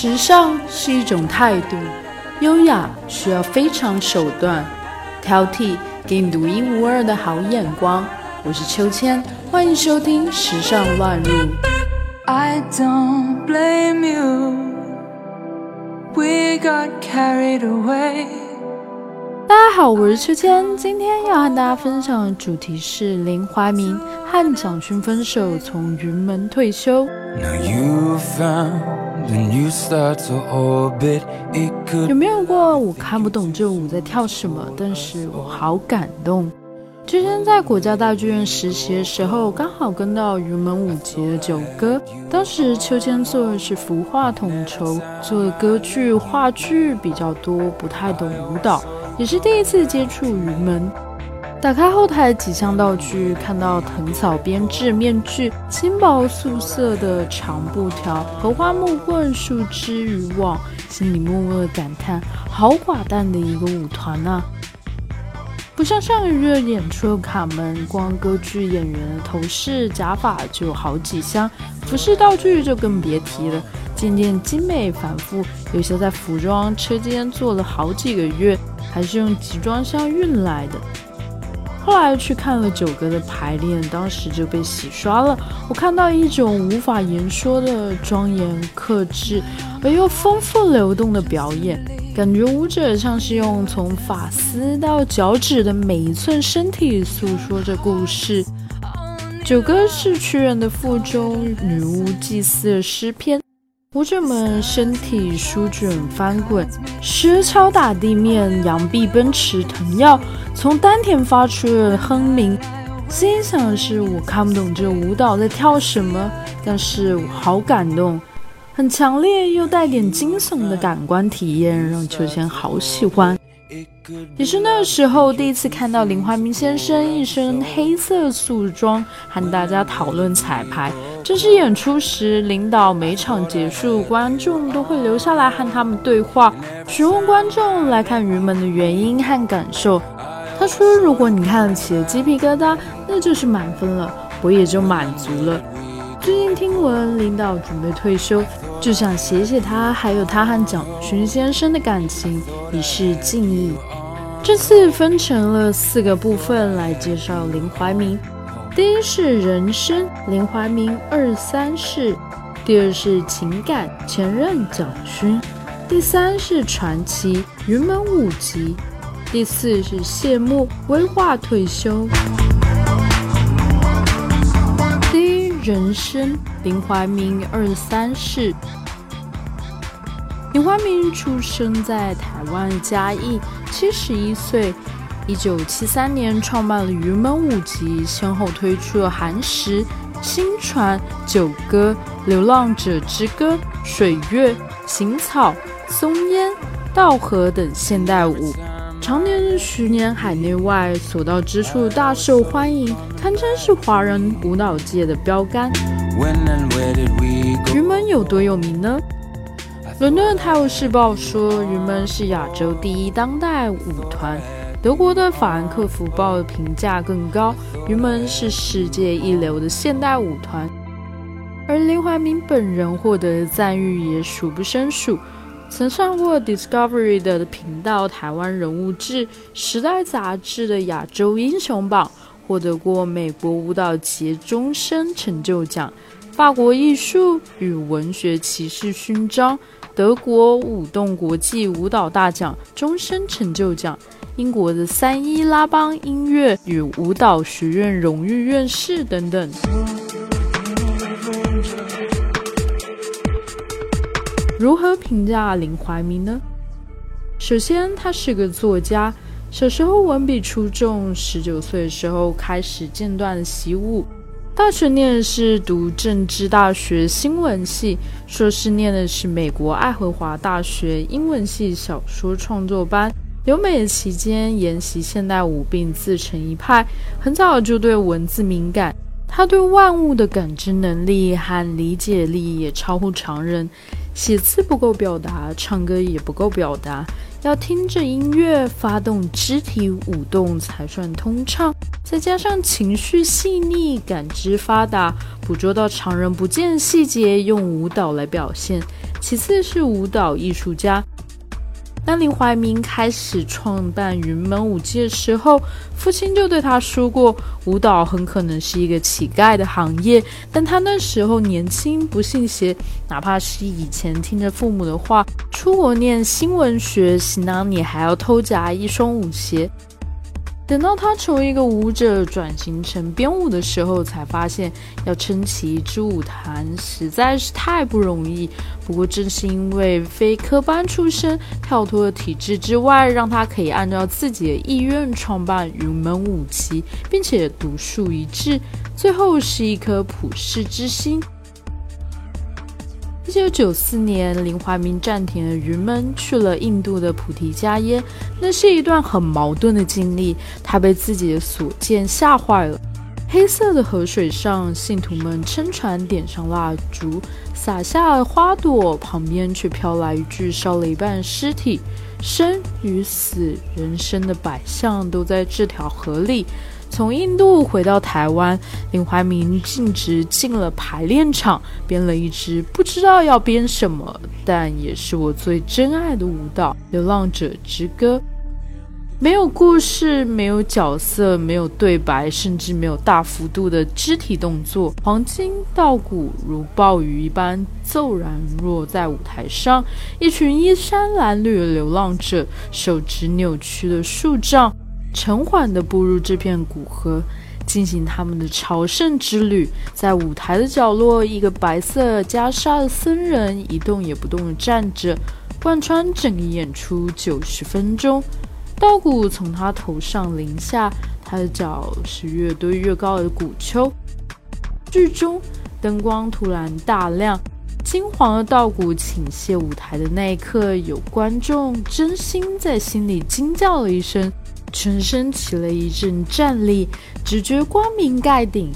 时尚是一种态度，优雅需要非常手段，挑剔给你独一无二的好眼光。我是秋千，欢迎收听《时尚乱入》。I don't blame you. We got carried away. 大家好，我是秋千，今天要和大家分享的主题是林怀民和蒋勋分手，从云门退休。有没有过我看不懂这舞在跳什么，但是我好感动。之前在国家大剧院实习的时候，刚好跟到云门舞集的九哥。当时秋千做的是服化统筹，做的歌剧、话剧比较多，不太懂舞蹈，也是第一次接触云门。打开后台几项道具，看到藤草编制面具、轻薄素色的长布条、荷花木棍、树枝渔网，心里默默的感叹：好寡淡的一个舞团啊！不像上个月演出的卡门，光歌剧演员的头饰、假发就有好几箱，服饰道具就更别提了，件件精美繁复，有些在服装车间做了好几个月，还是用集装箱运来的。后来去看了九哥的排练，当时就被洗刷了。我看到一种无法言说的庄严克制而又丰富流动的表演，感觉舞者像是用从发丝到脚趾的每一寸身体诉说着故事。九哥是屈原的腹中女巫祭祀的诗篇。舞者们身体舒卷翻滚，石敲打地面，扬臂奔驰腾跃，从丹田发出的哼鸣。心想是，我看不懂这舞蹈在跳什么，但是我好感动，很强烈又带点惊悚的感官体验，让秋千好喜欢。也是那时候第一次看到林怀民先生一身黑色素装，和大家讨论彩排。正式演出时，领导每场结束，观众都会留下来和他们对话，询问观众来看云门的原因和感受。他说：“如果你看得起鸡皮疙瘩，那就是满分了，我也就满足了。”最近听闻领导准备退休，就想写写他，还有他和蒋勋先生的感情，以示敬意。这次分成了四个部分来介绍林怀民。第一是人生，林怀民二三世；第二是情感，前任蒋勋；第三是传奇，云门舞集；第四是谢幕，威化退休。人生，林怀民二三世。林怀民出生在台湾嘉义，七十一岁。一九七三年创办了云门舞集，先后推出了《寒食》《新传》《九歌》《流浪者之歌》《水月》《行草》《松烟》《稻荷》等现代舞，常年十年海内外所到之处大受欢迎，堪称是华人舞蹈界的标杆。云门有多有名呢？伦敦《泰晤士报》说，云门是亚洲第一当代舞团。德国的法兰克福报的评价更高，云门是世界一流的现代舞团，而林怀民本人获得的赞誉也数不胜数，曾上过 Discovery 的频道台湾人物志、时代杂志的亚洲英雄榜，获得过美国舞蹈节终身成就奖、法国艺术与文学骑士勋章、德国舞动国际舞蹈大奖终身成就奖。英国的三一拉邦音乐与舞蹈学院荣誉院士等等。如何评价林怀民呢？首先，他是个作家，小时候文笔出众，十九岁的时候开始间断习武，大学念的是读政治大学新闻系，硕士念的是美国爱荷华大学英文系小说创作班。留美期间研习现代舞，并自成一派。很早就对文字敏感，他对万物的感知能力和理解力也超乎常人。写字不够表达，唱歌也不够表达，要听着音乐发动肢体舞动才算通畅。再加上情绪细腻、感知发达，捕捉到常人不见细节，用舞蹈来表现。其次是舞蹈艺术家。当林怀民开始创办云门舞集的时候，父亲就对他说过，舞蹈很可能是一个乞丐的行业。但他那时候年轻，不信邪，哪怕是以前听着父母的话，出国念新闻学，行囊里还要偷夹一双舞鞋。等到他从一个舞者转型成编舞的时候，才发现要撑起一支舞团实在是太不容易。不过正是因为非科班出身，跳脱了体制之外，让他可以按照自己的意愿创办云门舞集，并且独树一帜，最后是一颗普世之心。一九九四年，林怀民暂停了云门，去了印度的菩提迦耶。那是一段很矛盾的经历。他被自己的所见吓坏了。黑色的河水上，信徒们撑船，点上蜡烛，撒下花朵，旁边却飘来一具烧了一半的尸体。生与死，人生的百象都在这条河里。从印度回到台湾，林怀民径直进了排练场，编了一支不知道要编什么，但也是我最珍爱的舞蹈《流浪者之歌》。没有故事，没有角色，没有对白，甚至没有大幅度的肢体动作。黄金稻谷如暴雨一般骤然落在舞台上，一群衣衫褴褛的流浪者，手执扭曲的树杖。沉缓地步入这片古河，进行他们的朝圣之旅。在舞台的角落，一个白色袈裟的僧人一动也不动地站着，贯穿整个演出九十分钟。稻谷从他头上淋下，他的脚是越堆越高的谷丘。剧中灯光突然大亮，金黄的稻谷倾泻舞台的那一刻，有观众真心在心里惊叫了一声。全身起了一阵战栗，只觉光明盖顶。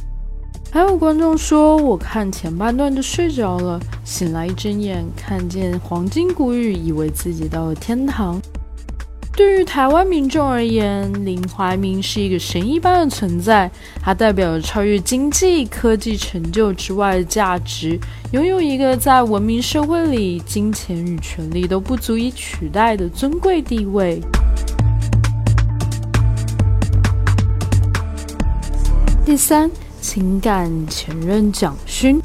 还有观众说，我看前半段就睡着了，醒来一睁眼看见黄金谷雨，以为自己到了天堂。对于台湾民众而言，林怀民是一个神一般的存在，它代表着超越经济、科技成就之外的价值，拥有一个在文明社会里金钱与权力都不足以取代的尊贵地位。第三，情感前任蒋勋。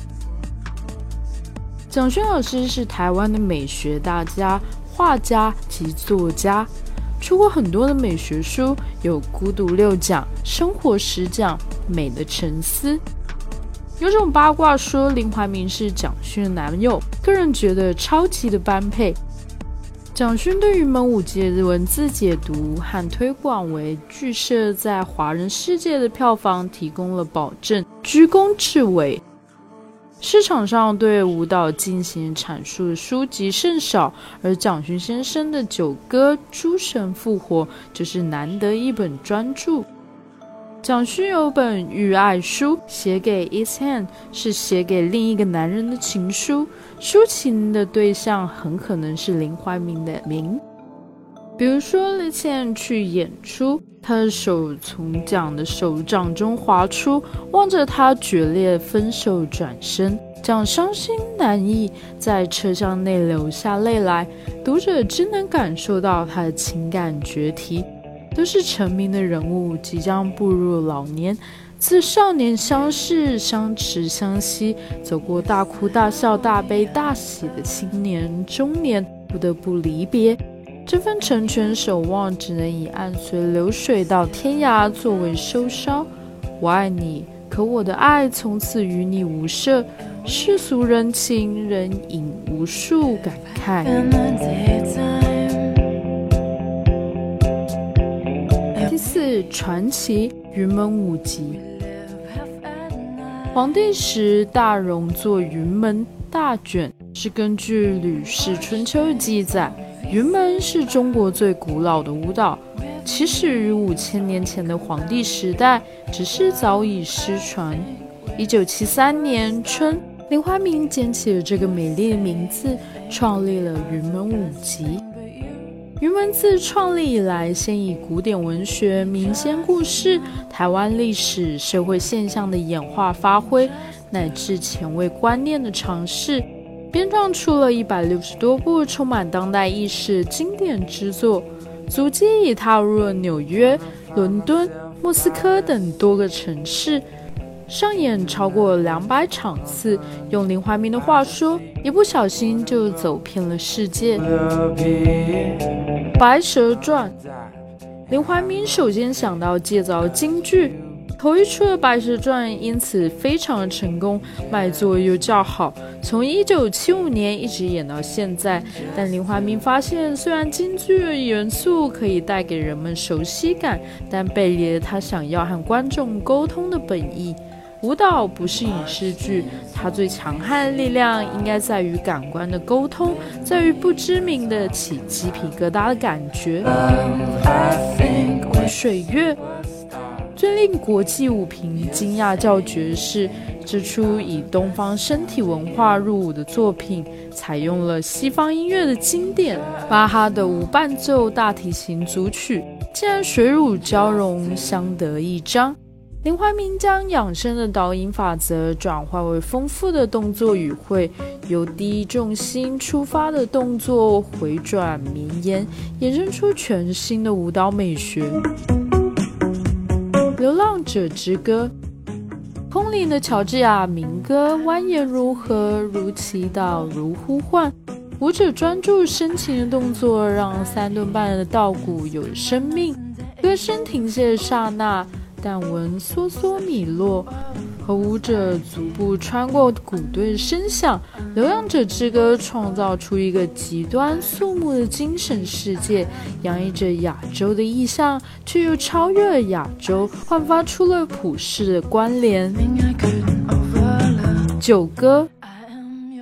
蒋勋老师是台湾的美学大家、画家及作家，出过很多的美学书，有《孤独六讲》《生活十讲》《美的沉思》。有种八卦说林怀民是蒋勋的男友，个人觉得超级的般配。蒋勋对于门舞节的文字解读和推广，为剧社在华人世界的票房提供了保证，居功至伟。市场上对舞蹈进行阐述的书籍甚少，而蒋勋先生的《九歌诸神复活》就是难得一本专著。蒋勋有本《遇爱书》，写给 Ethan，是写给另一个男人的情书。抒情的对象很可能是林怀民的名。比如说，Ethan 去演出，他的手从蒋的手掌中滑出，望着他决裂分手，转身。蒋伤心难抑，在车厢内流下泪来。读者真能感受到他的情感决堤。都是成名的人物，即将步入老年，自少年相识、相持、相惜，走过大哭大笑、大悲大喜的青年、中年，不得不离别。这份成全守望，只能以暗随流水到天涯作为收梢。我爱你，可我的爱从此与你无涉。世俗人情，人影无数感慨。四传奇云门舞集，黄帝时大容作云门大卷，是根据《吕氏春秋》的记载。云门是中国最古老的舞蹈，起始于五千年前的黄帝时代，只是早已失传。一九七三年春，林怀民捡起了这个美丽的名字，创立了云门舞集。云文自创立以来，先以古典文学、民间故事、台湾历史、社会现象的演化发挥，乃至前卫观念的尝试，编撰出了一百六十多部充满当代意识经典之作，足迹已踏入了纽约、伦敦、莫斯科等多个城市。上演超过两百场次，用林怀民的话说，一不小心就走遍了世界。《白蛇传》，林怀民首先想到借造京剧，头一出的《白蛇传》因此非常成功，卖座又较好，从一九七五年一直演到现在。但林怀民发现，虽然京剧的元素可以带给人们熟悉感，但背离了他想要和观众沟通的本意。舞蹈不是影视剧，它最强悍的力量应该在于感官的沟通，在于不知名的起鸡皮疙瘩的感觉。水月最令国际舞评惊讶叫绝的是，这出以东方身体文化入伍的作品，采用了西方音乐的经典巴哈的无伴奏大提琴组曲，竟然水乳交融，相得益彰。林怀民将养生的导引法则转化为丰富的动作语汇，由低重心出发的动作回转绵延，衍生出全新的舞蹈美学。流浪者之歌，空灵的乔治亚民歌蜿蜒如河，如祈祷，如呼唤。舞者专注深情的动作，让三顿半的稻谷有生命。歌声停歇的刹那。但闻梭梭米落，和舞者足步穿过鼓队声响，《流浪者之歌》创造出一个极端肃穆的精神世界，洋溢着亚洲的意象，却又超越了亚洲，焕发出了普世的关联。九歌，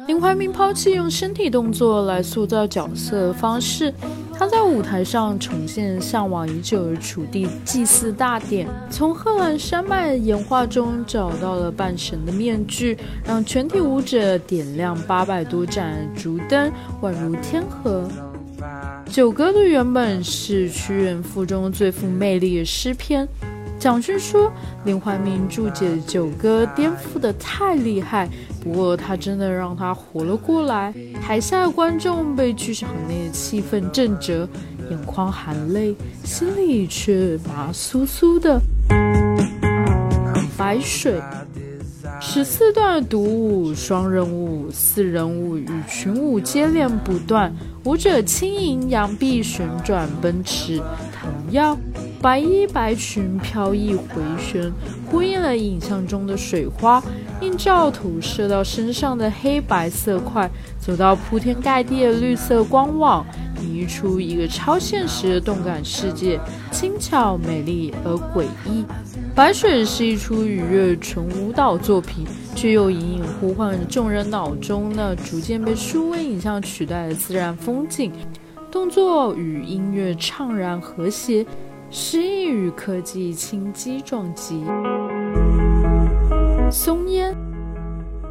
林怀民抛弃用身体动作来塑造角色的方式。他在舞台上重现向往已久的楚地祭祀大典，从贺兰山脉岩画中找到了半神的面具，让全体舞者点亮八百多盏烛灯，宛如天河。九歌的原本是屈原赋中最富魅力的诗篇。蒋勋说，林怀民注解九歌颠覆的太厉害，不过他真的让他活了过来。台下的观众被剧场内的气氛震折，眼眶含泪，心里却麻酥酥的。白水，十四段独舞、双人舞、四人舞与群舞接连不断，舞者轻盈扬臂旋转奔驰腾跃。白衣白裙飘逸回旋，呼应了影像中的水花，映照投射到身上的黑白色块，走到铺天盖地的绿色光网，演绎出一个超现实的动感世界，轻巧、美丽而诡异。白水是一出愉悦纯舞蹈作品，却又隐隐呼唤着众人脑中那逐渐被数位影像取代的自然风景，动作与音乐怅然和谐。诗意与科技轻击撞击。松烟。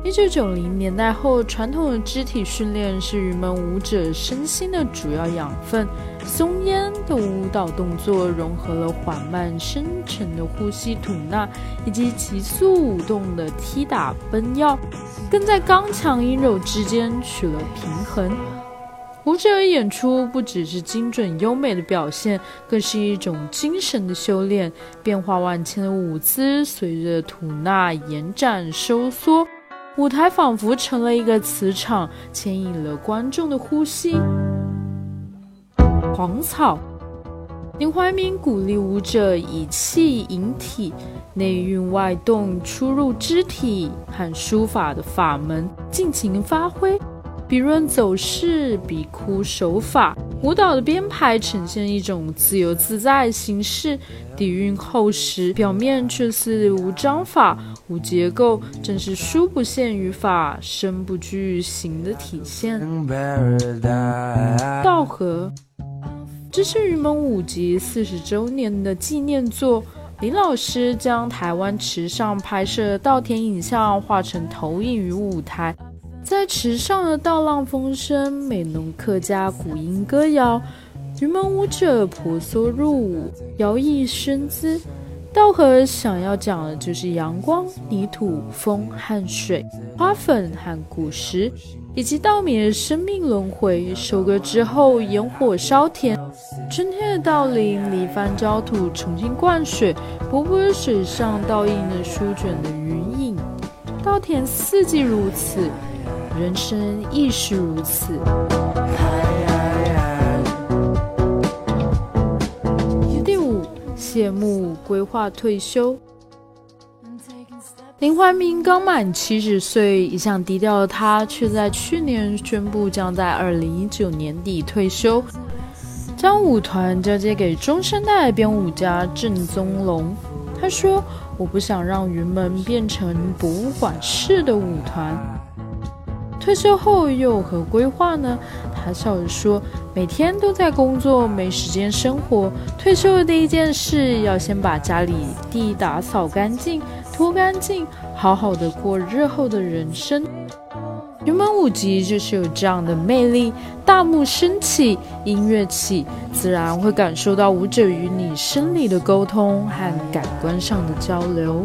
一九九零年代后，传统的肢体训练是云门舞者身心的主要养分。松烟的舞蹈动作融合了缓慢深沉的呼吸吐纳，以及急速舞动的踢打奔跃，更在刚强阴柔之间取了平衡。舞者演出不只是精准优美的表现，更是一种精神的修炼。变化万千的舞姿随着吐纳延展收缩，舞台仿佛成了一个磁场，牵引了观众的呼吸。黄草，林怀民鼓励舞者以气引体，内运外动，出入肢体和书法的法门尽情发挥。笔润走势，笔枯手法，舞蹈的编排呈现一种自由自在形式，底蕴厚实，表面却是无章法、无结构，正是书不限于法，身不拘形的体现。道和，这是云门舞集四十周年的纪念作。林老师将台湾池上拍摄的稻田影像画成投影于舞台，在池上的稻浪风声、美浓客家古音歌谣，云门舞者婆娑入舞，摇曳身姿。稻荷想要讲的就是阳光、泥土、风和水、花粉和果实，以及稻米的生命轮回。收割之后，烟火烧田，春天的稻林离翻焦土，重新灌水，薄薄的水上倒映着舒卷的云影。稻田四季如此，人生亦是如此。第五谢幕规划退休。林怀民刚满七十岁，一向低调的他，却在去年宣布将在二零一九年底退休，将舞团交接给中生代编舞家郑宗龙。他说：“我不想让云门变成博物馆式的舞团。”退休后又有何规划呢？他笑着说：“每天都在工作，没时间生活。退休的第一件事，要先把家里地打扫干净、拖干净，好好的过日后的人生。”云门舞集就是有这样的魅力。大幕升起，音乐起，自然会感受到舞者与你生理的沟通和感官上的交流。